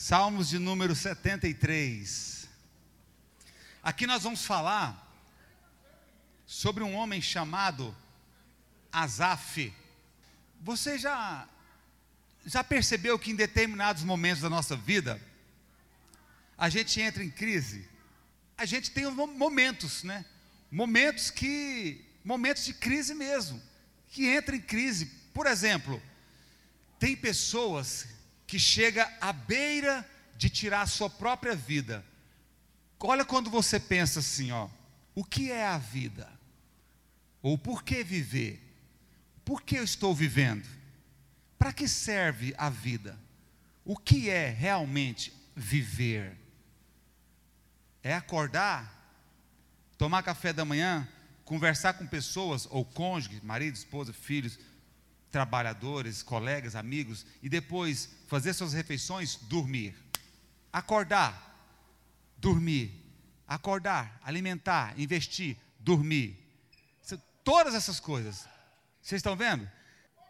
Salmos de número 73. Aqui nós vamos falar sobre um homem chamado Asaf. Você já já percebeu que em determinados momentos da nossa vida a gente entra em crise? A gente tem momentos, né? Momentos que momentos de crise mesmo, que entra em crise. Por exemplo, tem pessoas que chega à beira de tirar a sua própria vida. Olha quando você pensa assim, ó, o que é a vida? Ou por que viver? Por que eu estou vivendo? Para que serve a vida? O que é realmente viver? É acordar, tomar café da manhã, conversar com pessoas, ou cônjuge, marido, esposa, filhos, trabalhadores, colegas, amigos, e depois fazer suas refeições, dormir. Acordar, dormir. Acordar, alimentar, investir, dormir. Todas essas coisas. Vocês estão vendo?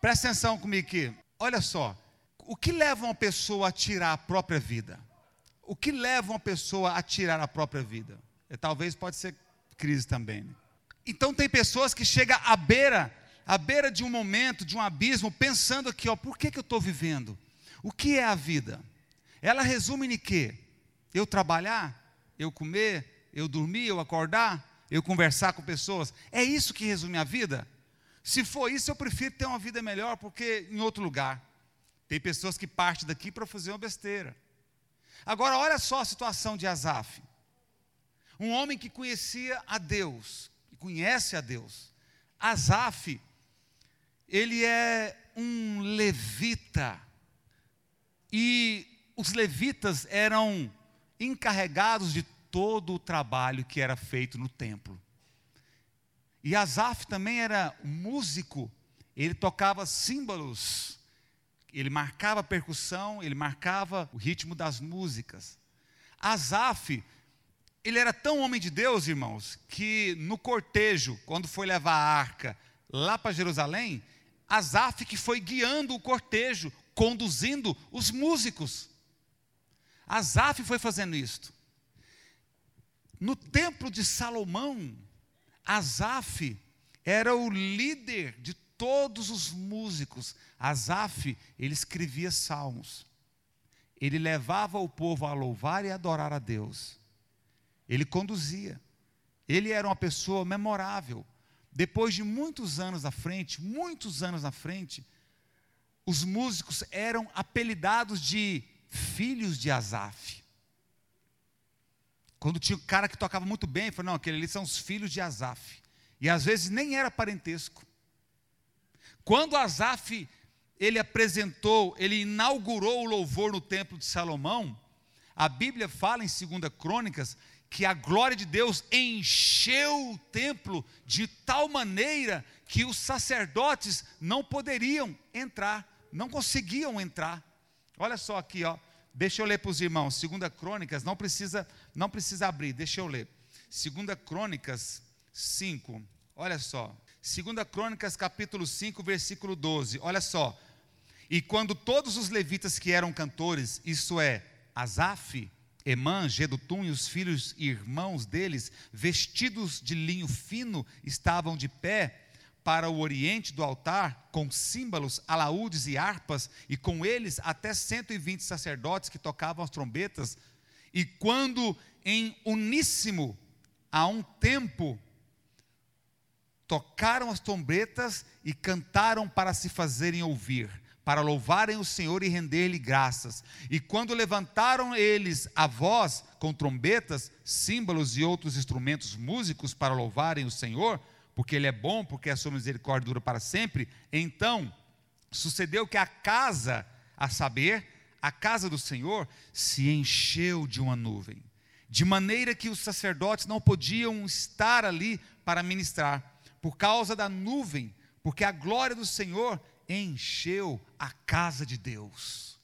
Presta atenção comigo aqui. Olha só. O que leva uma pessoa a tirar a própria vida? O que leva uma pessoa a tirar a própria vida? E talvez pode ser crise também. Né? Então tem pessoas que chegam à beira à beira de um momento, de um abismo, pensando aqui, ó, por que, que eu estou vivendo? O que é a vida? Ela resume em quê? Eu trabalhar, eu comer, eu dormir, eu acordar, eu conversar com pessoas. É isso que resume a vida? Se for isso, eu prefiro ter uma vida melhor, porque em outro lugar. Tem pessoas que partem daqui para fazer uma besteira. Agora, olha só a situação de Asaf. Um homem que conhecia a Deus, que conhece a Deus. Asaf, ele é um levita. E os levitas eram encarregados de todo o trabalho que era feito no templo. E Asaf também era músico, ele tocava símbolos, ele marcava a percussão, ele marcava o ritmo das músicas. Asaf, ele era tão homem de Deus, irmãos, que no cortejo, quando foi levar a arca lá para Jerusalém, Asaf que foi guiando o cortejo, conduzindo os músicos. Asaf foi fazendo isto. No templo de Salomão, Asaf era o líder de todos os músicos. Asaf, ele escrevia salmos. Ele levava o povo a louvar e adorar a Deus. Ele conduzia. Ele era uma pessoa memorável. Depois de muitos anos à frente, muitos anos à frente, os músicos eram apelidados de filhos de Asaf. Quando tinha um cara que tocava muito bem, falou: não, aqueles ali são os filhos de Asaf. E às vezes nem era parentesco. Quando Asaf ele apresentou, ele inaugurou o louvor no templo de Salomão, a Bíblia fala em 2 Crônicas que a glória de Deus encheu o templo de tal maneira que os sacerdotes não poderiam entrar, não conseguiam entrar. Olha só aqui, ó. Deixa eu ler para os irmãos. Segunda Crônicas, não precisa, não precisa abrir, deixa eu ler. Segunda Crônicas 5. Olha só. Segunda Crônicas capítulo 5, versículo 12. Olha só. E quando todos os levitas que eram cantores, isso é, Asaf, Emã, Gedutum e os filhos e irmãos deles, vestidos de linho fino, estavam de pé para o oriente do altar, com símbolos, alaúdes e harpas, e com eles até 120 sacerdotes que tocavam as trombetas. E quando em uníssimo, a um tempo, tocaram as trombetas e cantaram para se fazerem ouvir para louvarem o Senhor e render-lhe graças. E quando levantaram eles a voz com trombetas, símbolos e outros instrumentos músicos para louvarem o Senhor, porque Ele é bom, porque a sua misericórdia dura para sempre, então sucedeu que a casa, a saber, a casa do Senhor, se encheu de uma nuvem, de maneira que os sacerdotes não podiam estar ali para ministrar, por causa da nuvem, porque a glória do Senhor encheu a casa de Deus.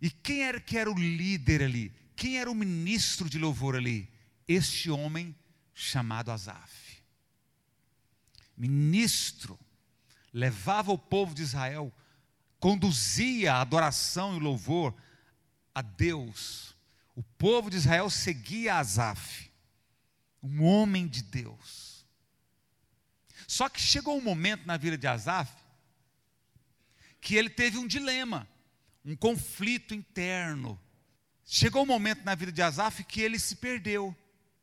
E quem era que era o líder ali? Quem era o ministro de louvor ali? Este homem chamado Asaf. Ministro, levava o povo de Israel, conduzia a adoração e louvor a Deus. O povo de Israel seguia Asaf, um homem de Deus. Só que chegou um momento na vida de Asaf que ele teve um dilema, um conflito interno. Chegou um momento na vida de Asaf que ele se perdeu.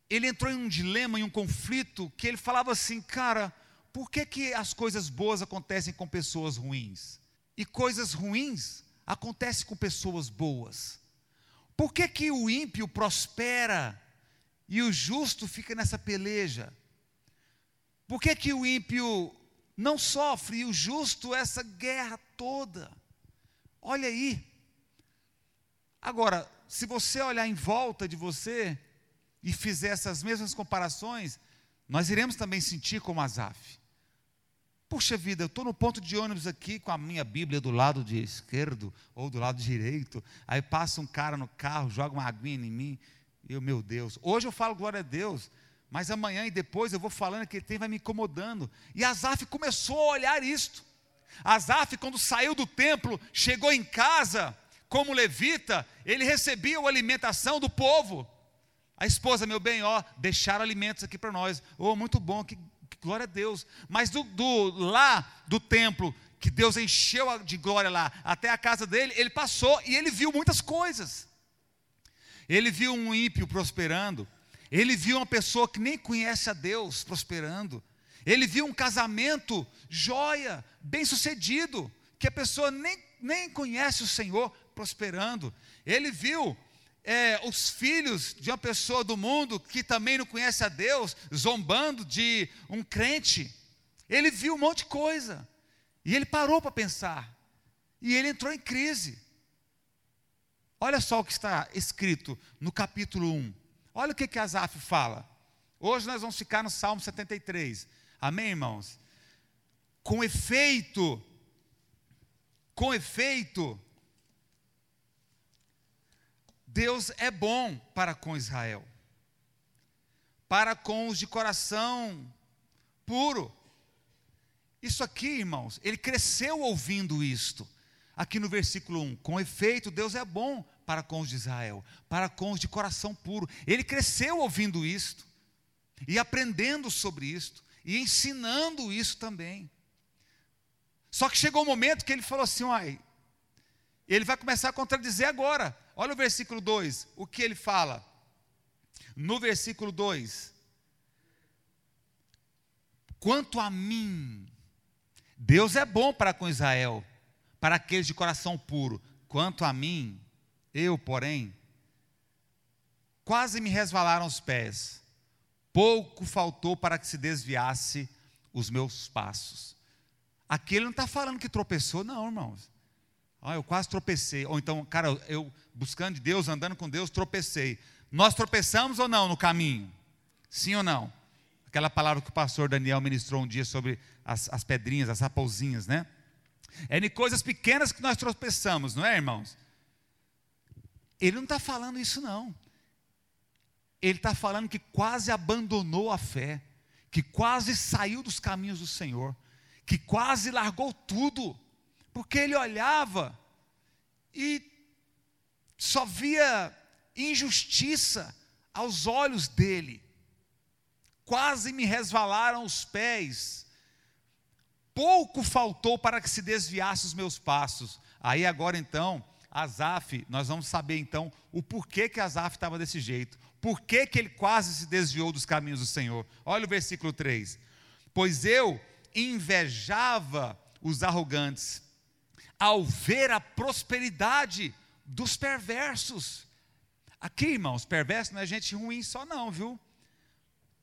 Ele entrou em um dilema, em um conflito, que ele falava assim: cara, por que, que as coisas boas acontecem com pessoas ruins? E coisas ruins acontecem com pessoas boas? Por que, que o ímpio prospera e o justo fica nessa peleja? Por que, que o ímpio não sofre o justo essa guerra toda? Olha aí. Agora, se você olhar em volta de você e fizer essas mesmas comparações, nós iremos também sentir como Asaf. Puxa vida, eu estou no ponto de ônibus aqui com a minha Bíblia do lado de esquerdo ou do lado direito. Aí passa um cara no carro, joga uma aguinha em mim. E eu, meu Deus. Hoje eu falo glória a Deus, mas amanhã e depois eu vou falando que ele tem, vai me incomodando. E Asaf começou a olhar isto. Asaf, quando saiu do templo, chegou em casa, como levita, ele recebia a alimentação do povo. A esposa, meu bem, ó, deixaram alimentos aqui para nós. Oh, muito bom, que glória a Deus. Mas do, do, lá do templo, que Deus encheu de glória lá, até a casa dele, ele passou e ele viu muitas coisas. Ele viu um ímpio prosperando, ele viu uma pessoa que nem conhece a Deus prosperando, ele viu um casamento joia, bem sucedido, que a pessoa nem, nem conhece o Senhor prosperando, ele viu é, os filhos de uma pessoa do mundo que também não conhece a Deus, zombando de um crente. Ele viu um monte de coisa. E ele parou para pensar. E ele entrou em crise. Olha só o que está escrito no capítulo 1. Olha o que, que Asaf fala. Hoje nós vamos ficar no Salmo 73. Amém, irmãos? Com efeito, com efeito, Deus é bom para com Israel, para com os de coração puro. Isso aqui, irmãos, ele cresceu ouvindo isto. Aqui no versículo 1, com efeito, Deus é bom para com os de Israel, para com os de coração puro. Ele cresceu ouvindo isto, e aprendendo sobre isto, e ensinando isso também. Só que chegou um momento que ele falou assim: ai, ele vai começar a contradizer agora. Olha o versículo 2, o que ele fala. No versículo 2: Quanto a mim, Deus é bom para com Israel, para aqueles de coração puro. Quanto a mim, eu, porém, quase me resvalaram os pés. Pouco faltou para que se desviasse os meus passos. Aqui ele não está falando que tropeçou, não, irmãos. Ah, eu quase tropecei. Ou então, cara, eu buscando de Deus, andando com Deus, tropecei. Nós tropeçamos ou não no caminho? Sim ou não? Aquela palavra que o pastor Daniel ministrou um dia sobre as, as pedrinhas, as raposinhas, né? É em coisas pequenas que nós tropeçamos, não é, irmãos? Ele não está falando isso, não. Ele está falando que quase abandonou a fé, que quase saiu dos caminhos do Senhor, que quase largou tudo porque ele olhava e só via injustiça aos olhos dele. Quase me resvalaram os pés. Pouco faltou para que se desviasse os meus passos. Aí agora então, Asaf, nós vamos saber então o porquê que Asaf estava desse jeito. Por que, que ele quase se desviou dos caminhos do Senhor? Olha o versículo 3. Pois eu invejava os arrogantes ao ver a prosperidade dos perversos. Aqui, irmãos, perverso não é gente ruim só não, viu?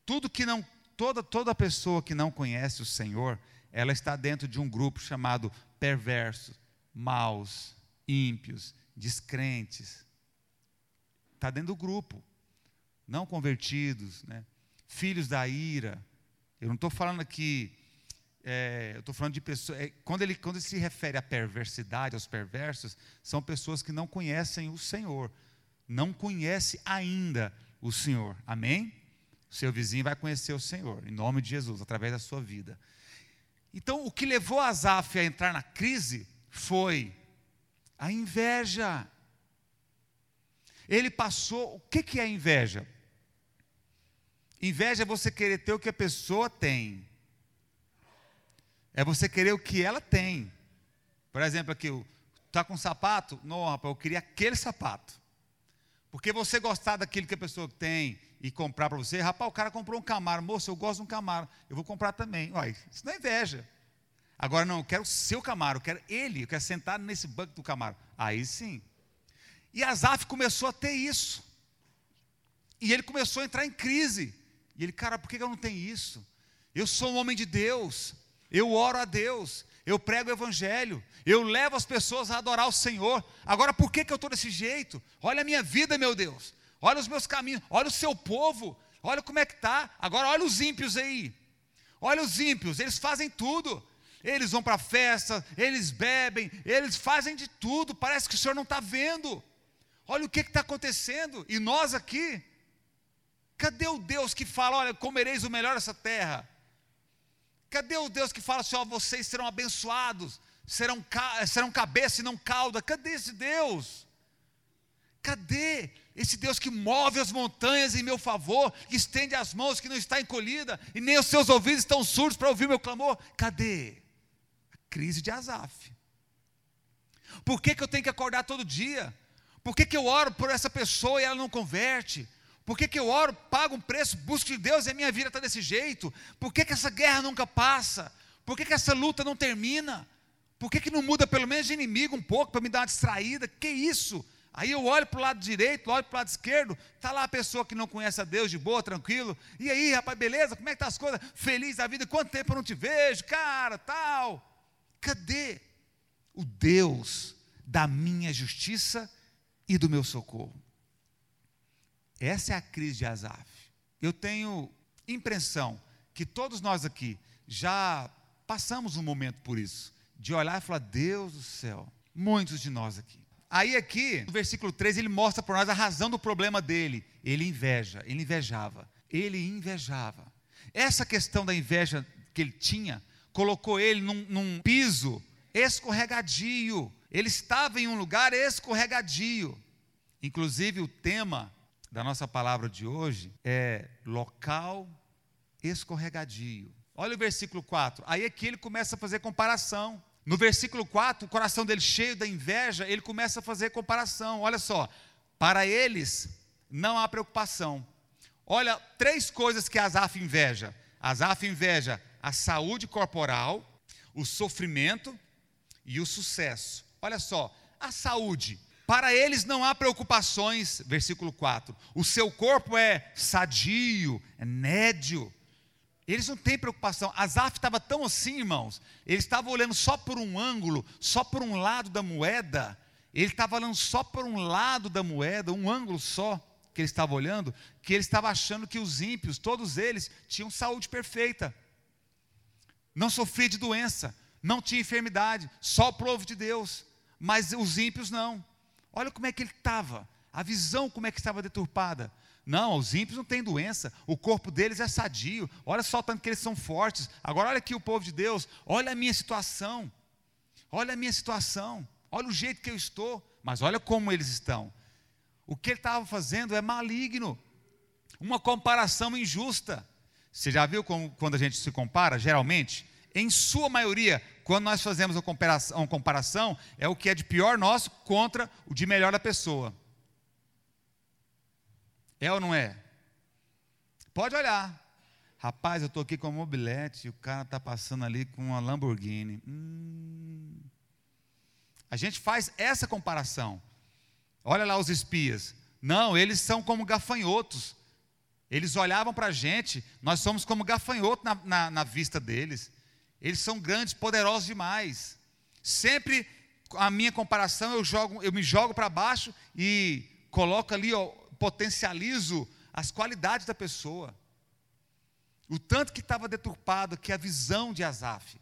Tudo que não, toda toda pessoa que não conhece o Senhor, ela está dentro de um grupo chamado perversos, maus, ímpios, descrentes. Está dentro do grupo. Não convertidos, né? Filhos da ira. Eu não estou falando aqui é, eu estou falando de pessoas. É, quando, ele, quando ele se refere à perversidade, aos perversos, são pessoas que não conhecem o Senhor, não conhece ainda o Senhor. Amém? Seu vizinho vai conhecer o Senhor, em nome de Jesus, através da sua vida. Então, o que levou Asaf a entrar na crise foi a inveja. Ele passou. O que, que é inveja? Inveja é você querer ter o que a pessoa tem. É você querer o que ela tem. Por exemplo, aqui, está com um sapato? Não, rapaz, eu queria aquele sapato. Porque você gostar daquilo que a pessoa tem e comprar para você, rapaz, o cara comprou um Camaro, moço, eu gosto de um Camaro, eu vou comprar também. Uai, isso não é inveja. Agora não, eu quero o seu Camaro, eu quero ele, eu quero sentar nesse banco do Camaro. Aí sim. E Azaf começou a ter isso. E ele começou a entrar em crise. E ele, cara, por que eu não tenho isso? Eu sou um homem de Deus, eu oro a Deus, eu prego o Evangelho, eu levo as pessoas a adorar o Senhor. Agora, por que, que eu estou desse jeito? Olha a minha vida, meu Deus, olha os meus caminhos, olha o seu povo, olha como é que está. Agora, olha os ímpios aí, olha os ímpios, eles fazem tudo. Eles vão para festa, eles bebem, eles fazem de tudo, parece que o Senhor não está vendo. Olha o que está acontecendo. E nós aqui, cadê o Deus que fala: olha, comereis o melhor dessa terra? Cadê o Deus que fala assim: ó, vocês serão abençoados, serão, serão cabeça e não cauda? Cadê esse Deus? Cadê esse Deus que move as montanhas em meu favor, que estende as mãos, que não está encolhida, e nem os seus ouvidos estão surdos para ouvir meu clamor? Cadê? Crise de Azaf. Por que, que eu tenho que acordar todo dia? Por que, que eu oro por essa pessoa e ela não converte? Por que, que eu oro, pago um preço, busco de Deus e a minha vida está desse jeito? Por que, que essa guerra nunca passa? Por que, que essa luta não termina? Por que, que não muda pelo menos de inimigo um pouco para me dar uma distraída? Que isso? Aí eu olho para o lado direito, olho para o lado esquerdo, está lá a pessoa que não conhece a Deus de boa, tranquilo. E aí, rapaz, beleza? Como é que tá as coisas? Feliz da vida, quanto tempo eu não te vejo, cara, tal. Cadê o Deus da minha justiça e do meu socorro. Essa é a crise de Asaf. Eu tenho impressão que todos nós aqui já passamos um momento por isso, de olhar e falar: Deus do céu, muitos de nós aqui. Aí, aqui, no versículo 3, ele mostra para nós a razão do problema dele. Ele inveja, ele invejava, ele invejava. Essa questão da inveja que ele tinha colocou ele num, num piso escorregadio. Ele estava em um lugar escorregadio. Inclusive, o tema da nossa palavra de hoje é local escorregadio. Olha o versículo 4. Aí é que ele começa a fazer comparação. No versículo 4, o coração dele cheio da inveja, ele começa a fazer comparação. Olha só, para eles não há preocupação. Olha, três coisas que Asaf inveja. Asaf inveja a saúde corporal, o sofrimento e o sucesso. Olha só, a saúde. Para eles não há preocupações, versículo 4. O seu corpo é sadio, é nédio. Eles não têm preocupação. Asaf estava tão assim, irmãos. Ele estava olhando só por um ângulo, só por um lado da moeda. Ele estava olhando só por um lado da moeda, um ângulo só que ele estava olhando, que ele estava achando que os ímpios, todos eles, tinham saúde perfeita. Não sofria de doença, não tinha enfermidade, só o povo de Deus. Mas os ímpios não. Olha como é que ele estava, a visão como é que estava deturpada. Não, os ímpios não têm doença, o corpo deles é sadio. Olha só tanto que eles são fortes. Agora olha aqui o povo de Deus, olha a minha situação. Olha a minha situação. Olha o jeito que eu estou, mas olha como eles estão. O que ele estava fazendo é maligno. Uma comparação injusta. Você já viu como, quando a gente se compara, geralmente? Em sua maioria, quando nós fazemos uma comparação, é o que é de pior nosso contra o de melhor da pessoa. É ou não é? Pode olhar. Rapaz, eu estou aqui com a mobilete e o cara está passando ali com uma Lamborghini. Hum. A gente faz essa comparação. Olha lá os espias. Não, eles são como gafanhotos. Eles olhavam para a gente, nós somos como gafanhoto na, na, na vista deles. Eles são grandes, poderosos demais. Sempre a minha comparação eu jogo, eu me jogo para baixo e coloco ali, ó, potencializo as qualidades da pessoa. O tanto que estava deturpado que a visão de Asaf.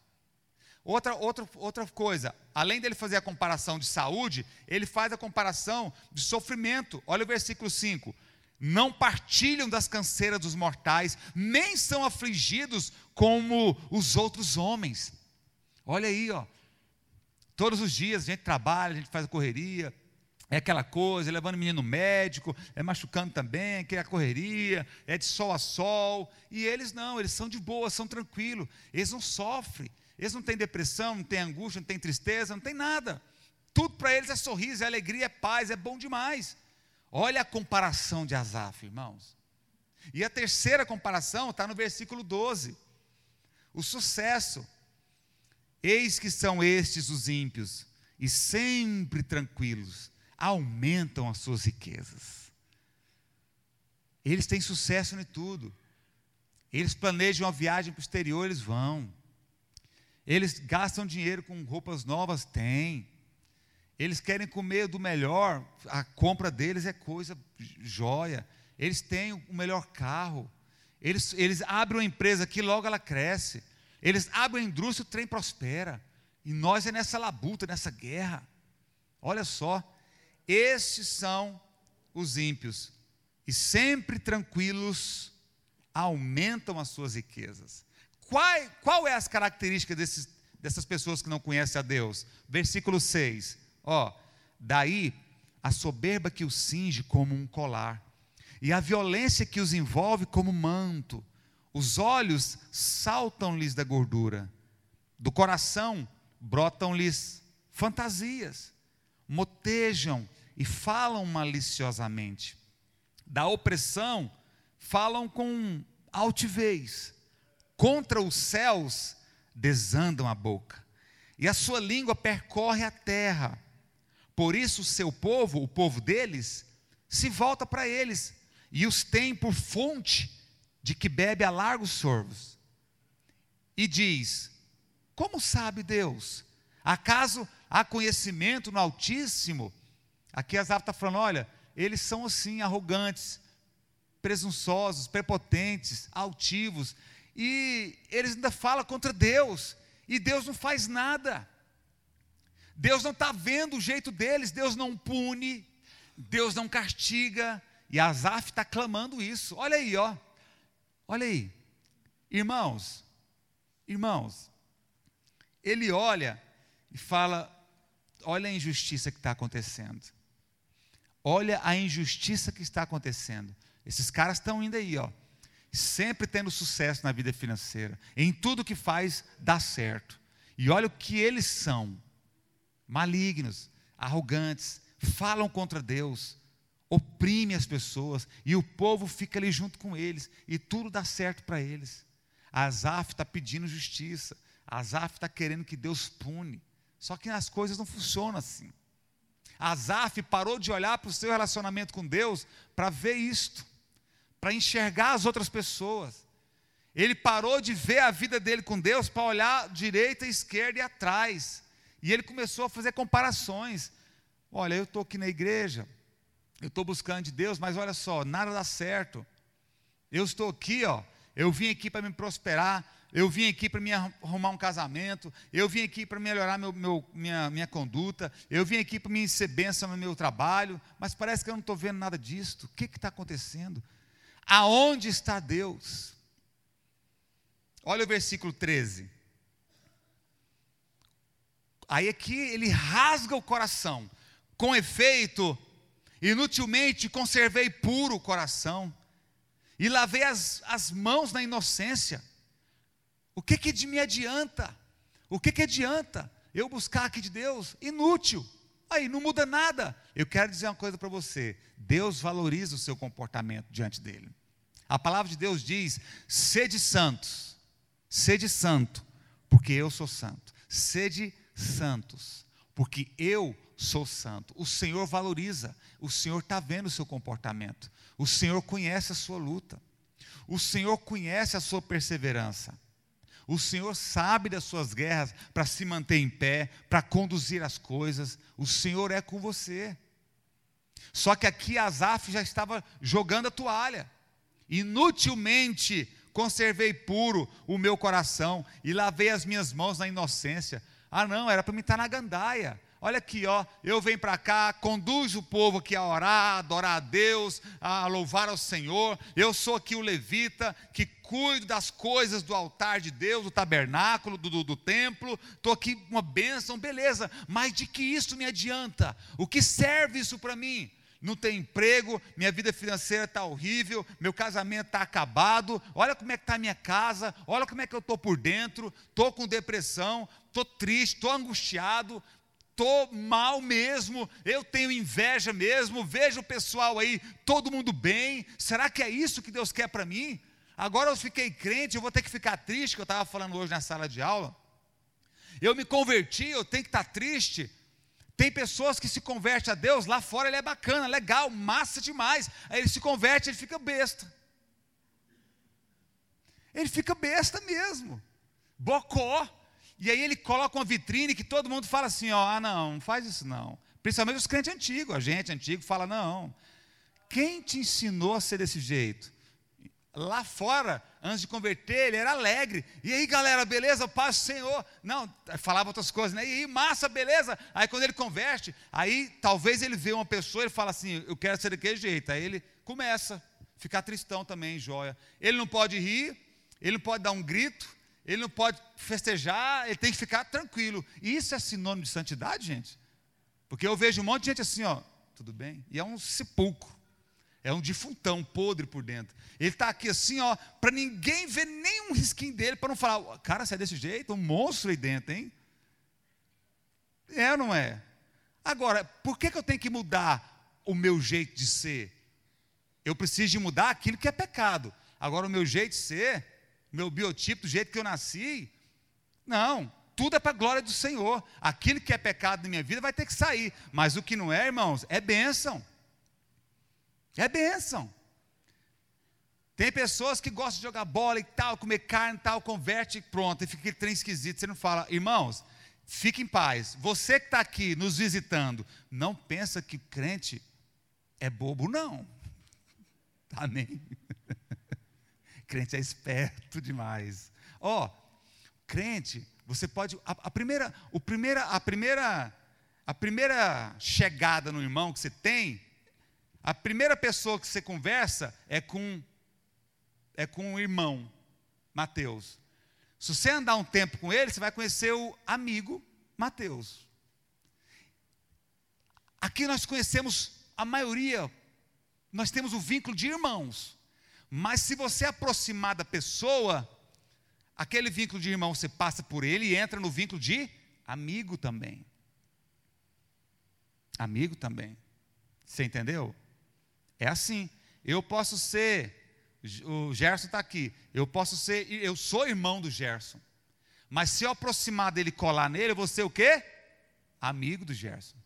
Outra, outra, outra coisa, além dele fazer a comparação de saúde, ele faz a comparação de sofrimento. Olha o versículo 5 não partilham das canseiras dos mortais, nem são afligidos como os outros homens. Olha aí, ó. Todos os dias a gente trabalha, a gente faz a correria, é aquela coisa, levando o menino no médico, é machucando também, que é a correria, é de sol a sol. E eles não, eles são de boa, são tranquilos, eles não sofrem, eles não têm depressão, não têm angústia, não têm tristeza, não tem nada. Tudo para eles é sorriso, é alegria, é paz, é bom demais. Olha a comparação de Asaf, irmãos. E a terceira comparação está no versículo 12. O sucesso. Eis que são estes os ímpios, e sempre tranquilos, aumentam as suas riquezas. Eles têm sucesso em tudo. Eles planejam uma viagem para o exterior, eles vão. Eles gastam dinheiro com roupas novas, tem. Eles querem comer do melhor, a compra deles é coisa joia. Eles têm o melhor carro. Eles, eles abrem uma empresa que logo ela cresce. Eles abrem a indústria, o trem prospera. E nós é nessa labuta, nessa guerra. Olha só, estes são os ímpios, e sempre tranquilos aumentam as suas riquezas. Qual, qual é as características desses, dessas pessoas que não conhecem a Deus? Versículo 6. Ó, daí a soberba que os cinge como um colar, e a violência que os envolve como manto. Os olhos saltam-lhes da gordura, do coração brotam-lhes fantasias, motejam e falam maliciosamente. Da opressão, falam com altivez. Contra os céus, desandam a boca. E a sua língua percorre a terra. Por isso, o seu povo, o povo deles, se volta para eles e os tem por fonte de que bebe a largos sorvos. E diz: Como sabe Deus? Acaso há conhecimento no Altíssimo? Aqui Asaf está falando: olha, eles são assim, arrogantes, presunçosos, prepotentes, altivos, e eles ainda falam contra Deus, e Deus não faz nada. Deus não está vendo o jeito deles, Deus não pune, Deus não castiga, e Asaf está clamando isso. Olha aí, ó. Olha aí. Irmãos, irmãos, ele olha e fala: olha a injustiça que está acontecendo. Olha a injustiça que está acontecendo. Esses caras estão indo aí, ó, sempre tendo sucesso na vida financeira. Em tudo que faz, dá certo. E olha o que eles são: malignos, arrogantes, falam contra Deus, oprime as pessoas, e o povo fica ali junto com eles, e tudo dá certo para eles. Asaf está pedindo justiça, Asaf está querendo que Deus pune, só que as coisas não funcionam assim. Asaf parou de olhar para o seu relacionamento com Deus para ver isto, para enxergar as outras pessoas. Ele parou de ver a vida dele com Deus para olhar direita, esquerda e atrás. E ele começou a fazer comparações. Olha, eu estou aqui na igreja, eu estou buscando de Deus, mas olha só, nada dá certo. Eu estou aqui, ó, eu vim aqui para me prosperar, eu vim aqui para me arrumar um casamento, eu vim aqui para melhorar meu, meu, minha, minha conduta, eu vim aqui para me ser bênção no meu trabalho, mas parece que eu não estou vendo nada disto. O que está acontecendo? Aonde está Deus? Olha o versículo 13. Aí aqui ele rasga o coração. Com efeito, inutilmente conservei puro o coração e lavei as, as mãos na inocência o que que de me adianta? O que que adianta eu buscar aqui de Deus? Inútil. Aí não muda nada. Eu quero dizer uma coisa para você. Deus valoriza o seu comportamento diante dele. A palavra de Deus diz: sede santos, sede santo, porque eu sou santo. Sede santos, porque eu sou santo. O Senhor valoriza, o Senhor está vendo o seu comportamento, o Senhor conhece a sua luta, o Senhor conhece a sua perseverança. O Senhor sabe das suas guerras para se manter em pé, para conduzir as coisas. O Senhor é com você. Só que aqui Asaf já estava jogando a toalha. Inutilmente conservei puro o meu coração e lavei as minhas mãos na inocência. Ah, não, era para me estar na gandaia. olha aqui, ó, eu venho para cá, conduz o povo aqui a orar, a adorar a Deus, a louvar ao Senhor. Eu sou aqui o levita que cuido das coisas do altar de Deus, do tabernáculo, do, do, do templo. Estou aqui uma bênção, beleza. Mas de que isso me adianta? O que serve isso para mim? Não tenho emprego, minha vida financeira está horrível, meu casamento está acabado, olha como é que está a minha casa, olha como é que eu estou por dentro, estou com depressão, estou triste, estou angustiado, estou mal mesmo, eu tenho inveja mesmo, vejo o pessoal aí, todo mundo bem, será que é isso que Deus quer para mim? Agora eu fiquei crente, eu vou ter que ficar triste, que eu estava falando hoje na sala de aula. Eu me converti, eu tenho que estar tá triste. Tem pessoas que se convertem a Deus, lá fora ele é bacana, legal, massa demais. Aí ele se converte, ele fica besta. Ele fica besta mesmo. Bocó. E aí ele coloca uma vitrine que todo mundo fala assim, ó, ah não, não faz isso não. Principalmente os crentes antigos, a gente antigo fala, não. Quem te ensinou a ser desse jeito? Lá fora, antes de converter, ele era alegre. E aí, galera, beleza? Paz do Senhor. Não, falava outras coisas, né? E aí, massa, beleza? Aí, quando ele converte, aí talvez ele vê uma pessoa e fala assim: Eu quero ser daquele jeito. Aí ele começa a ficar tristão também, joia. Ele não pode rir, ele não pode dar um grito, ele não pode festejar, ele tem que ficar tranquilo. E isso é sinônimo de santidade, gente? Porque eu vejo um monte de gente assim, ó, tudo bem? E é um sepulcro. É um defuntão podre por dentro. Ele está aqui assim, ó, para ninguém ver nenhum risquinho dele, para não falar, cara, você é desse jeito, um monstro aí dentro, hein? É ou não é? Agora, por que, que eu tenho que mudar o meu jeito de ser? Eu preciso de mudar aquilo que é pecado. Agora, o meu jeito de ser, meu biotipo, do jeito que eu nasci, não, tudo é para a glória do Senhor. Aquilo que é pecado na minha vida vai ter que sair. Mas o que não é, irmãos, é bênção. É bênção. Tem pessoas que gostam de jogar bola e tal, comer carne e tal, converte e pronto, e fica aquele trem esquisito. Você não fala, irmãos, fique em paz. Você que está aqui nos visitando, não pensa que crente é bobo, não. Amém. crente é esperto demais. Ó, oh, crente, você pode. A, a, primeira, o primeira, a primeira, a primeira chegada no irmão que você tem a primeira pessoa que você conversa é com é com o irmão Mateus. Se você andar um tempo com ele, você vai conhecer o amigo Mateus. Aqui nós conhecemos a maioria, nós temos o vínculo de irmãos. Mas se você aproximar da pessoa, aquele vínculo de irmão você passa por ele e entra no vínculo de amigo também. Amigo também. Você entendeu? É assim. Eu posso ser, o Gerson está aqui, eu posso ser, eu sou irmão do Gerson. Mas se eu aproximar dele e colar nele, eu vou ser o quê? Amigo do Gerson.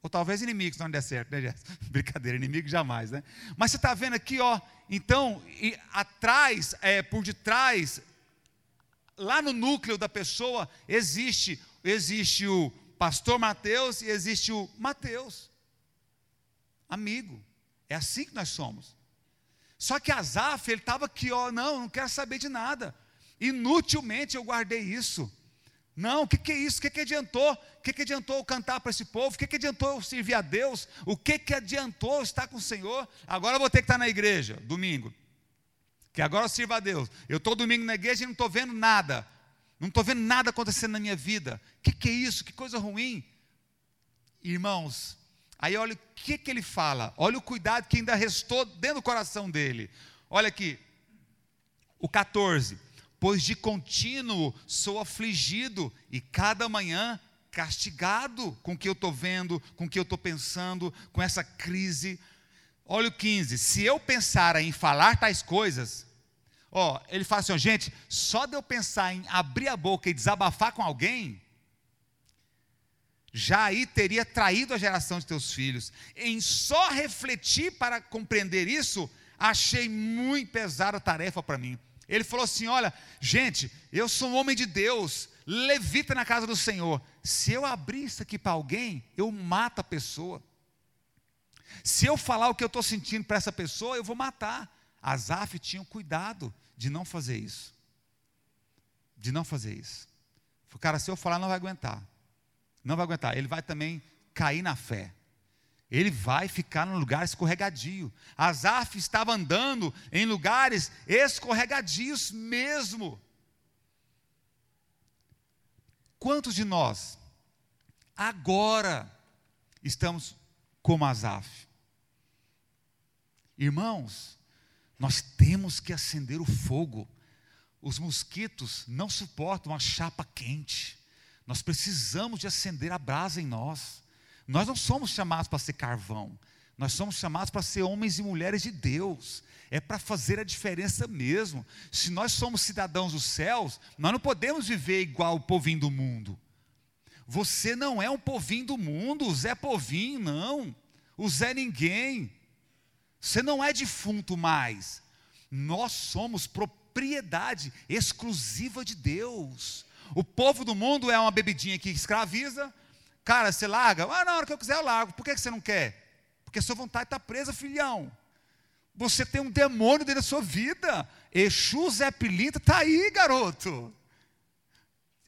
Ou talvez inimigo, se não der certo, né, Gerson? Brincadeira, inimigo jamais, né? Mas você está vendo aqui, ó, então, atrás, é, por detrás, lá no núcleo da pessoa, existe, existe o pastor Mateus e existe o Mateus amigo. É assim que nós somos. Só que Azaf, ele estava aqui, ó, não, não quero saber de nada. Inutilmente eu guardei isso. Não, o que, que é isso? O que, que adiantou? O que, que adiantou eu cantar para esse povo? O que, que adiantou eu servir a Deus? O que, que adiantou eu estar com o Senhor? Agora eu vou ter que estar na igreja, domingo. Que agora eu sirvo a Deus. Eu estou domingo na igreja e não estou vendo nada. Não estou vendo nada acontecendo na minha vida. O que, que é isso? Que coisa ruim. Irmãos, Aí olha o que, que ele fala, olha o cuidado que ainda restou dentro do coração dele. Olha aqui, o 14: Pois de contínuo sou afligido, e cada manhã castigado com o que eu estou vendo, com o que eu estou pensando, com essa crise. Olha o 15: Se eu pensar em falar tais coisas, ó, ele fala assim, ó, gente, só de eu pensar em abrir a boca e desabafar com alguém, já aí teria traído a geração de teus filhos. Em só refletir para compreender isso, achei muito pesada a tarefa para mim. Ele falou assim: Olha, gente, eu sou um homem de Deus, levita na casa do Senhor. Se eu abrir isso aqui para alguém, eu mato a pessoa. Se eu falar o que eu estou sentindo para essa pessoa, eu vou matar. Asaf tinha cuidado de não fazer isso. De não fazer isso. Cara, se eu falar, não vai aguentar. Não vai aguentar. Ele vai também cair na fé. Ele vai ficar num lugar escorregadio. Asaf estava andando em lugares escorregadios mesmo. Quantos de nós agora estamos como Asaf? Irmãos, nós temos que acender o fogo. Os mosquitos não suportam a chapa quente. Nós precisamos de acender a brasa em nós. Nós não somos chamados para ser carvão. Nós somos chamados para ser homens e mulheres de Deus. É para fazer a diferença mesmo. Se nós somos cidadãos dos céus, nós não podemos viver igual o povinho do mundo. Você não é um povinho do mundo, o Zé Povinho, não. O Zé Ninguém. Você não é defunto mais. Nós somos propriedade exclusiva de Deus. O povo do mundo é uma bebidinha que escraviza. Cara, você larga? Ah, na hora que eu quiser eu largo. Por que você não quer? Porque sua vontade está presa, filhão. Você tem um demônio dentro da sua vida. Exu Zé Pilinta está aí, garoto.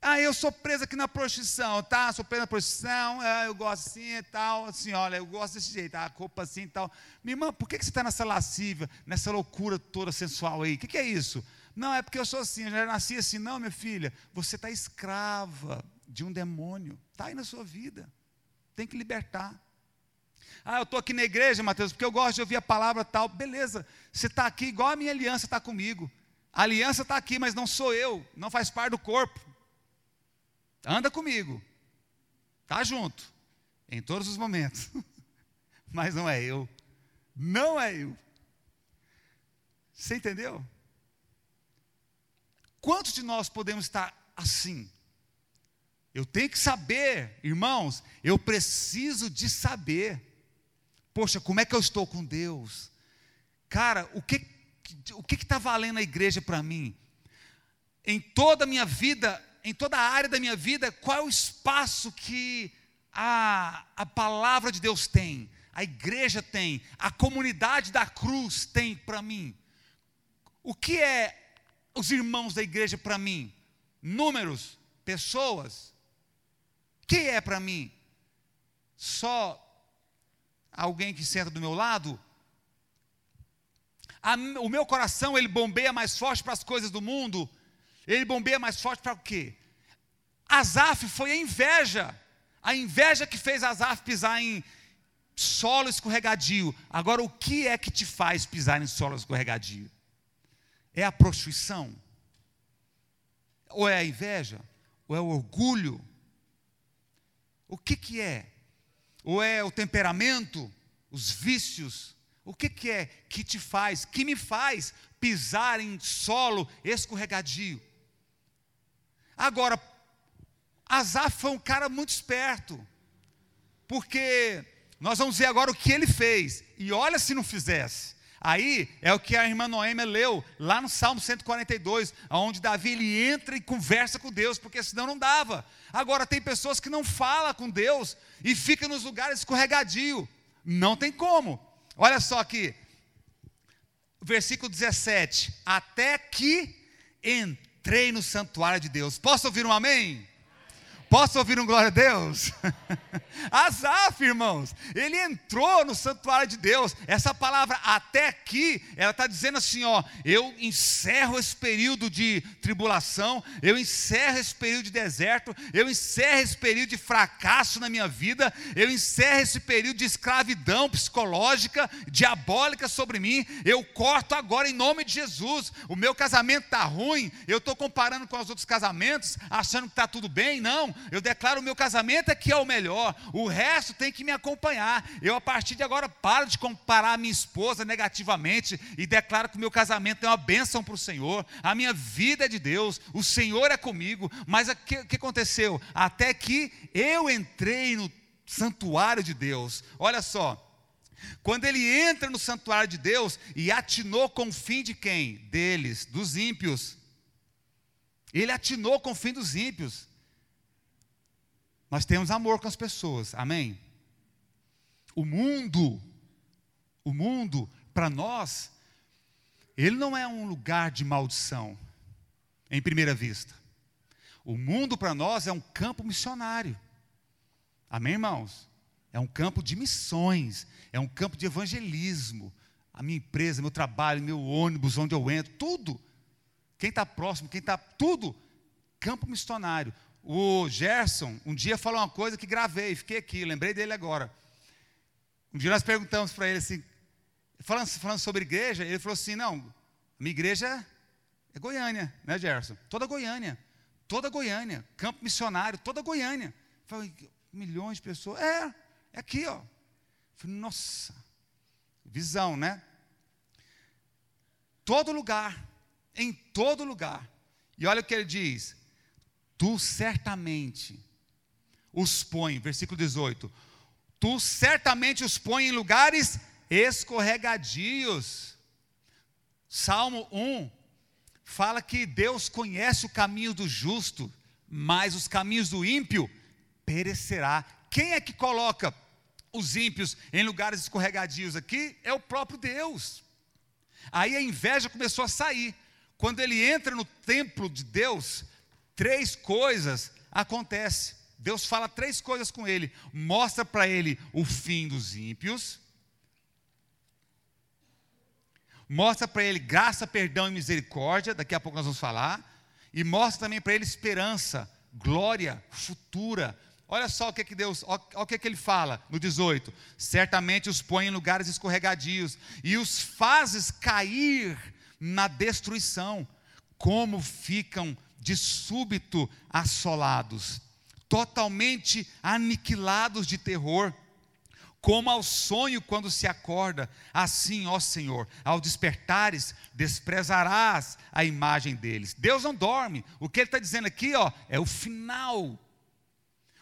Ah, eu sou preso aqui na prostituição, tá? Sou preso na prostituição, é, eu gosto assim e tal. Assim, olha, eu gosto desse jeito, a roupa assim e tal. Minha irmã, por que, que você está nessa lascívia, nessa loucura toda sensual aí? O que, que é isso? Não, é porque eu sou assim, eu já nasci assim. Não, minha filha, você está escrava de um demônio. Está aí na sua vida. Tem que libertar. Ah, eu estou aqui na igreja, Mateus, porque eu gosto de ouvir a palavra tal. Beleza, você está aqui igual a minha aliança está comigo. A aliança está aqui, mas não sou eu, não faz parte do corpo. Anda comigo. Tá junto. Em todos os momentos. Mas não é eu. Não é eu. Você entendeu? Quantos de nós podemos estar assim? Eu tenho que saber, irmãos, eu preciso de saber. Poxa, como é que eu estou com Deus? Cara, o que o que está valendo a igreja para mim? Em toda a minha vida, em toda a área da minha vida, qual é o espaço que a, a palavra de Deus tem, a igreja tem, a comunidade da cruz tem para mim? O que é os irmãos da igreja para mim? Números, pessoas. Que é para mim? Só alguém que senta do meu lado? A, o meu coração ele bombeia mais forte para as coisas do mundo ele bombeia mais forte para o quê? Azaf foi a inveja. A inveja que fez Azaf pisar em solo escorregadio. Agora, o que é que te faz pisar em solo escorregadio? É a prostituição? Ou é a inveja? Ou é o orgulho? O que que é? Ou é o temperamento? Os vícios? O que que é que te faz, que me faz pisar em solo escorregadio? Agora, Asaf foi um cara muito esperto, porque nós vamos ver agora o que ele fez, e olha se não fizesse. Aí é o que a irmã Noêmia leu lá no Salmo 142, onde Davi ele entra e conversa com Deus, porque senão não dava. Agora tem pessoas que não falam com Deus e ficam nos lugares escorregadio. Não tem como. Olha só aqui, versículo 17: Até que entrei no santuário de Deus. Posso ouvir um amém? Posso ouvir um glória a Deus? Asaf, irmãos, ele entrou no santuário de Deus. Essa palavra até aqui, ela está dizendo assim: ó, eu encerro esse período de tribulação, eu encerro esse período de deserto, eu encerro esse período de fracasso na minha vida, eu encerro esse período de escravidão psicológica, diabólica sobre mim. Eu corto agora em nome de Jesus. O meu casamento está ruim, eu estou comparando com os outros casamentos, achando que está tudo bem. Não, eu declaro o meu casamento é que é o melhor, o resto tem que me acompanhar. Eu, a partir de agora, paro de comparar a minha esposa negativamente e declaro que o meu casamento é uma bênção para o Senhor, a minha vida é de Deus, o Senhor é comigo. Mas o que, que aconteceu? Até que eu entrei no santuário de Deus, olha só. Quando ele entra no santuário de Deus e atinou com o fim de quem? Deles, dos ímpios. Ele atinou com o fim dos ímpios. Nós temos amor com as pessoas, amém? O mundo, o mundo, para nós, ele não é um lugar de maldição, em primeira vista. O mundo para nós é um campo missionário. Amém, irmãos? É um campo de missões, é um campo de evangelismo. A minha empresa, meu trabalho, meu ônibus, onde eu entro, tudo. Quem está próximo, quem está. Tudo. Campo missionário. O Gerson, um dia falou uma coisa que gravei, fiquei aqui, lembrei dele agora. Um dia nós perguntamos para ele assim, falando, falando sobre igreja, ele falou assim: não, minha igreja é Goiânia, né, Gerson? Toda Goiânia. Toda Goiânia. Campo missionário, toda Goiânia. Falei, milhões de pessoas. É, é aqui, ó. Falei, nossa, visão, né? Todo lugar, em todo lugar. E olha o que ele diz: Tu certamente os põe, versículo 18: Tu certamente os põe em lugares escorregadios. Salmo 1 fala que Deus conhece o caminho do justo, mas os caminhos do ímpio perecerá. Quem é que coloca os ímpios em lugares escorregadios aqui? É o próprio Deus. Aí a inveja começou a sair. Quando ele entra no templo de Deus, três coisas acontecem. Deus fala três coisas com ele: mostra para ele o fim dos ímpios, mostra para ele graça, perdão e misericórdia, daqui a pouco nós vamos falar, e mostra também para ele esperança, glória futura. Olha só o que, que Deus, olha o que, que ele fala no 18: certamente os põe em lugares escorregadios e os fazes cair na destruição, como ficam de súbito assolados, totalmente aniquilados de terror como ao sonho quando se acorda, assim, ó Senhor, ao despertares, desprezarás a imagem deles. Deus não dorme. O que ele está dizendo aqui, ó, é o final.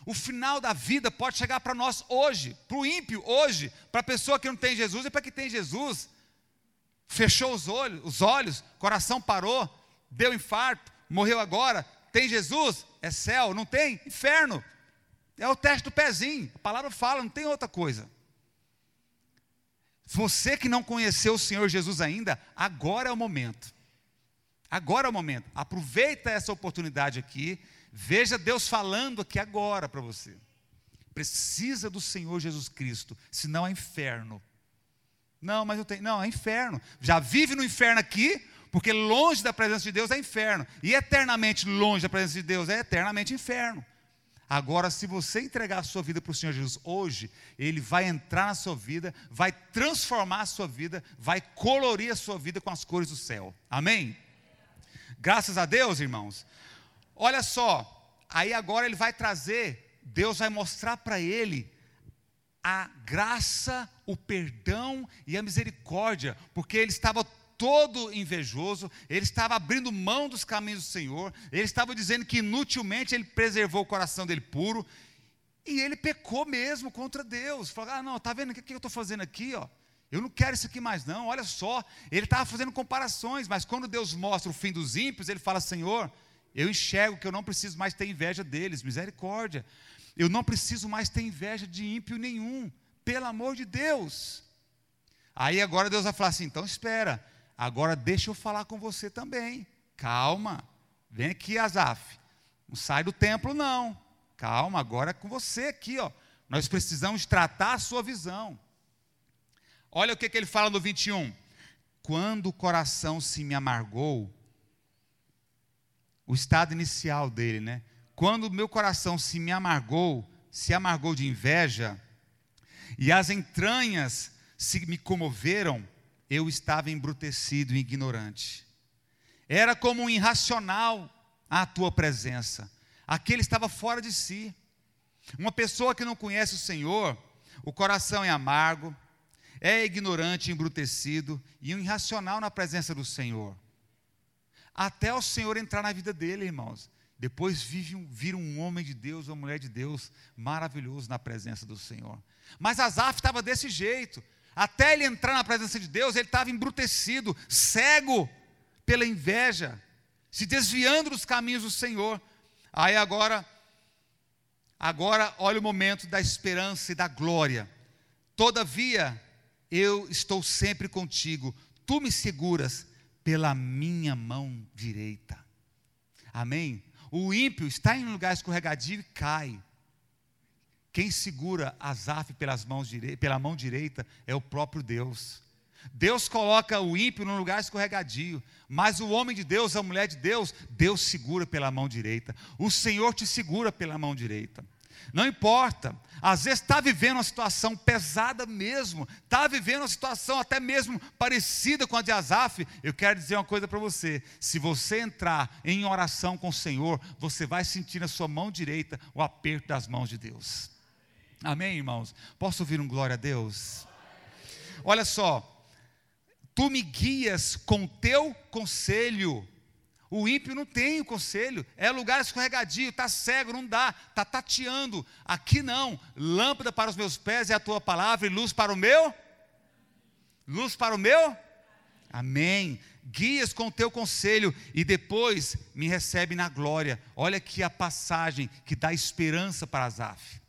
O final da vida pode chegar para nós hoje, para o ímpio hoje, para a pessoa que não tem Jesus e para que tem Jesus. Fechou os olhos, os olhos, coração parou, deu infarto, morreu agora. Tem Jesus? É céu, não tem? Inferno. É o teste do pezinho. A palavra fala, não tem outra coisa. Você que não conheceu o Senhor Jesus ainda, agora é o momento. Agora é o momento. Aproveita essa oportunidade aqui. Veja Deus falando aqui agora para você. Precisa do Senhor Jesus Cristo, senão é inferno. Não, mas eu tenho. Não, é inferno. Já vive no inferno aqui, porque longe da presença de Deus é inferno. E eternamente longe da presença de Deus é eternamente inferno. Agora, se você entregar a sua vida para o Senhor Jesus hoje, Ele vai entrar na sua vida, vai transformar a sua vida, vai colorir a sua vida com as cores do céu. Amém? Graças a Deus, irmãos. Olha só, aí agora Ele vai trazer, Deus vai mostrar para ele a graça, o perdão e a misericórdia, porque ele estava todo invejoso, ele estava abrindo mão dos caminhos do Senhor, ele estava dizendo que inutilmente ele preservou o coração dele puro, e ele pecou mesmo contra Deus. Falou: Ah, não, está vendo o que, que eu estou fazendo aqui? Ó? Eu não quero isso aqui mais, não. Olha só, ele estava fazendo comparações, mas quando Deus mostra o fim dos ímpios, ele fala: Senhor, eu enxergo que eu não preciso mais ter inveja deles, misericórdia. Eu não preciso mais ter inveja de ímpio nenhum, pelo amor de Deus. Aí agora Deus vai falar assim: então espera, Agora deixa eu falar com você também. Calma. Vem aqui, Azaf. Não sai do templo, não. Calma, agora é com você aqui, ó. Nós precisamos tratar a sua visão. Olha o que, que ele fala no 21. Quando o coração se me amargou, o estado inicial dele, né? Quando o meu coração se me amargou, se amargou de inveja, e as entranhas se me comoveram, eu estava embrutecido e ignorante. Era como um irracional a tua presença. Aquele estava fora de si. Uma pessoa que não conhece o Senhor, o coração é amargo, é ignorante, embrutecido e um irracional na presença do Senhor. Até o Senhor entrar na vida dele, irmãos. Depois vive um, vira um homem de Deus, uma mulher de Deus, maravilhoso na presença do Senhor. Mas Asaf estava desse jeito. Até ele entrar na presença de Deus, ele estava embrutecido, cego pela inveja, se desviando dos caminhos do Senhor. Aí agora, agora olha o momento da esperança e da glória. Todavia, eu estou sempre contigo, tu me seguras pela minha mão direita. Amém? O ímpio está em um lugar escorregadio e cai. Quem segura Asaf pelas mãos pela mão direita é o próprio Deus. Deus coloca o ímpio num lugar escorregadio, mas o homem de Deus, a mulher de Deus, Deus segura pela mão direita. O Senhor te segura pela mão direita. Não importa, às vezes está vivendo uma situação pesada mesmo, está vivendo uma situação até mesmo parecida com a de Asaf. Eu quero dizer uma coisa para você: se você entrar em oração com o Senhor, você vai sentir na sua mão direita o aperto das mãos de Deus. Amém, irmãos? Posso ouvir um glória a Deus? Olha só, tu me guias com teu conselho. O ímpio não tem o conselho, é lugar escorregadio, está cego, não dá, está tateando. Aqui não, lâmpada para os meus pés é a tua palavra e luz para o meu. Luz para o meu. Amém. Guias com o teu conselho e depois me recebe na glória. Olha aqui a passagem que dá esperança para Asaf.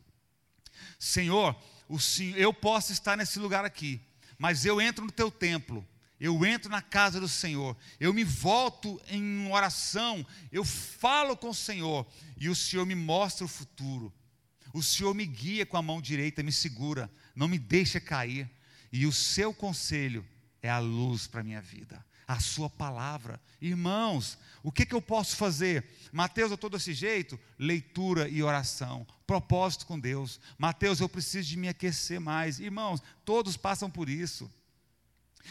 Senhor, o Senhor, eu posso estar nesse lugar aqui, mas eu entro no teu templo eu entro na casa do Senhor, eu me volto em oração, eu falo com o Senhor e o Senhor me mostra o futuro. O Senhor me guia com a mão direita, me segura, não me deixa cair. E o seu conselho é a luz para a minha vida, a sua palavra. Irmãos, o que, que eu posso fazer? Mateus, eu estou desse jeito? Leitura e oração, propósito com Deus. Mateus, eu preciso de me aquecer mais. Irmãos, todos passam por isso.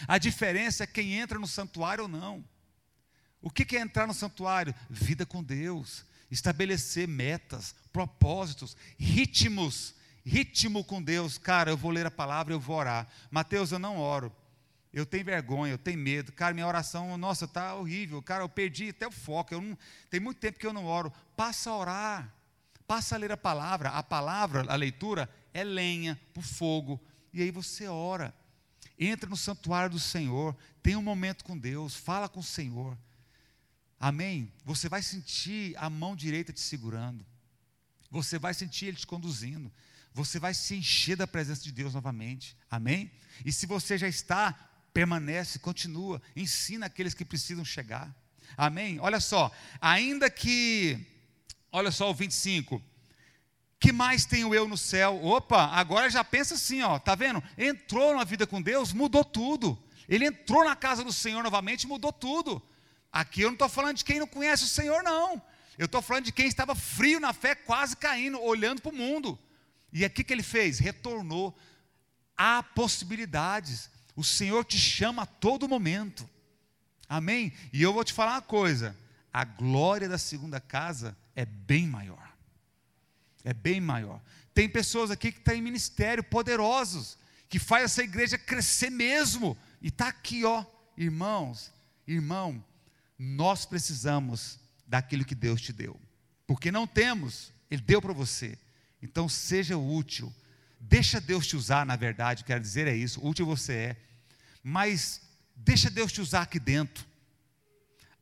A diferença é quem entra no santuário ou não. O que é entrar no santuário? Vida com Deus, estabelecer metas, propósitos, ritmos, ritmo com Deus. Cara, eu vou ler a palavra, eu vou orar. Mateus, eu não oro. Eu tenho vergonha, eu tenho medo. Cara, minha oração, nossa, está horrível. Cara, eu perdi até o foco. Eu não, tem muito tempo que eu não oro. Passa a orar. Passa a ler a palavra. A palavra, a leitura, é lenha para o fogo. E aí você ora. Entra no santuário do Senhor, tem um momento com Deus, fala com o Senhor. Amém? Você vai sentir a mão direita te segurando. Você vai sentir Ele te conduzindo. Você vai se encher da presença de Deus novamente. Amém? E se você já está, permanece, continua, ensina aqueles que precisam chegar. Amém? Olha só, ainda que, olha só o 25 que mais tenho eu no céu? Opa, agora já pensa assim, ó, tá vendo? Entrou na vida com Deus, mudou tudo. Ele entrou na casa do Senhor novamente, mudou tudo. Aqui eu não estou falando de quem não conhece o Senhor, não. Eu estou falando de quem estava frio na fé, quase caindo, olhando para o mundo. E aqui que ele fez? Retornou. Há possibilidades. O Senhor te chama a todo momento. Amém? E eu vou te falar uma coisa: a glória da segunda casa é bem maior. É bem maior. Tem pessoas aqui que estão em ministério poderosos, que faz essa igreja crescer mesmo. E está aqui, ó, irmãos, irmão, nós precisamos daquilo que Deus te deu. Porque não temos, Ele deu para você. Então seja útil. Deixa Deus te usar, na verdade, quero dizer é isso, útil você é. Mas deixa Deus te usar aqui dentro.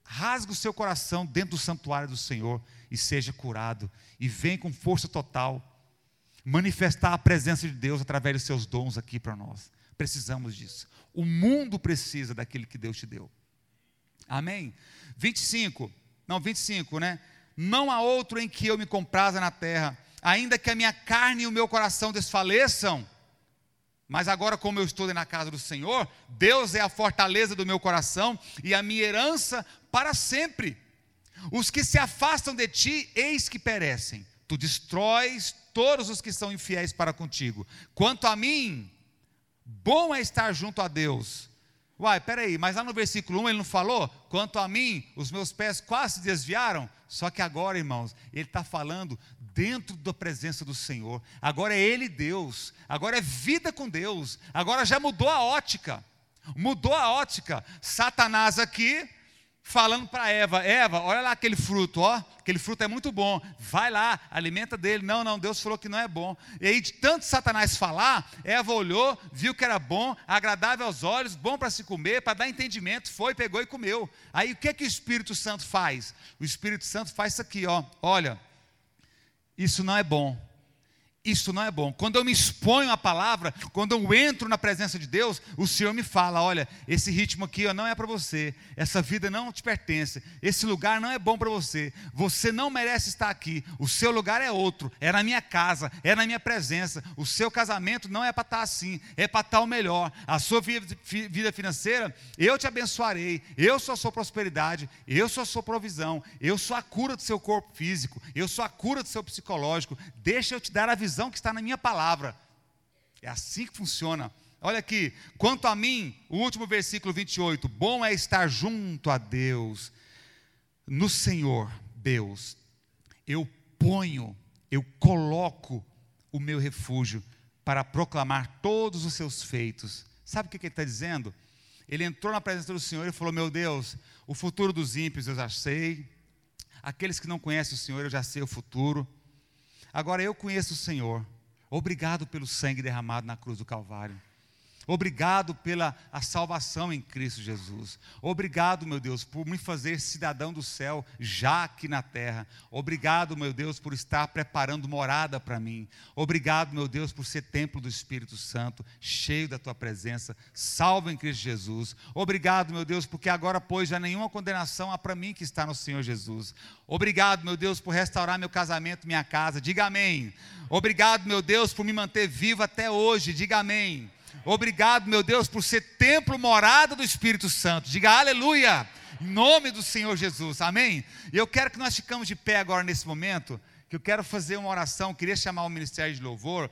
Rasga o seu coração dentro do santuário do Senhor e seja curado. E vem com força total manifestar a presença de Deus através dos seus dons aqui para nós. Precisamos disso. O mundo precisa daquele que Deus te deu. Amém? 25, não, 25, né? Não há outro em que eu me compraza na terra, ainda que a minha carne e o meu coração desfaleçam. Mas agora, como eu estou na casa do Senhor, Deus é a fortaleza do meu coração e a minha herança para sempre. Os que se afastam de ti, eis que perecem. Tu destróis todos os que são infiéis para contigo. Quanto a mim, bom é estar junto a Deus. Uai, peraí, mas lá no versículo 1 ele não falou? Quanto a mim, os meus pés quase se desviaram. Só que agora, irmãos, ele está falando dentro da presença do Senhor. Agora é Ele Deus. Agora é vida com Deus. Agora já mudou a ótica. Mudou a ótica. Satanás aqui falando para Eva: Eva, olha lá aquele fruto, ó, aquele fruto é muito bom, vai lá, alimenta dele. Não, não, Deus falou que não é bom. E aí, de tanto Satanás falar, Eva olhou, viu que era bom, agradável aos olhos, bom para se comer, para dar entendimento, foi, pegou e comeu. Aí o que, que o Espírito Santo faz? O Espírito Santo faz isso aqui, ó, olha, isso não é bom. Isso não é bom. Quando eu me exponho à palavra, quando eu entro na presença de Deus, o Senhor me fala: olha, esse ritmo aqui ó, não é para você, essa vida não te pertence, esse lugar não é bom para você, você não merece estar aqui, o seu lugar é outro, é na minha casa, é na minha presença, o seu casamento não é para estar assim, é para estar o melhor, a sua vida financeira, eu te abençoarei, eu sou a sua prosperidade, eu sou a sua provisão, eu sou a cura do seu corpo físico, eu sou a cura do seu psicológico, deixa eu te dar a visão que está na minha palavra. É assim que funciona. Olha aqui, quanto a mim, o último versículo 28, bom é estar junto a Deus, no Senhor, Deus. Eu ponho, eu coloco o meu refúgio para proclamar todos os seus feitos. Sabe o que ele está dizendo? Ele entrou na presença do Senhor e falou: Meu Deus, o futuro dos ímpios eu já sei, aqueles que não conhecem o Senhor eu já sei o futuro. Agora eu conheço o Senhor. Obrigado pelo sangue derramado na cruz do Calvário. Obrigado pela a salvação em Cristo Jesus. Obrigado, meu Deus, por me fazer cidadão do céu já aqui na terra. Obrigado, meu Deus, por estar preparando morada para mim. Obrigado, meu Deus, por ser templo do Espírito Santo, cheio da tua presença, salvo em Cristo Jesus. Obrigado, meu Deus, porque agora, pois, já nenhuma condenação há para mim que está no Senhor Jesus. Obrigado, meu Deus, por restaurar meu casamento, minha casa. Diga amém. Obrigado, meu Deus, por me manter vivo até hoje. Diga amém. Obrigado, meu Deus, por ser templo morada do Espírito Santo. Diga aleluia, em nome do Senhor Jesus, amém? E eu quero que nós ficamos de pé agora nesse momento, que eu quero fazer uma oração, queria chamar o ministério de louvor.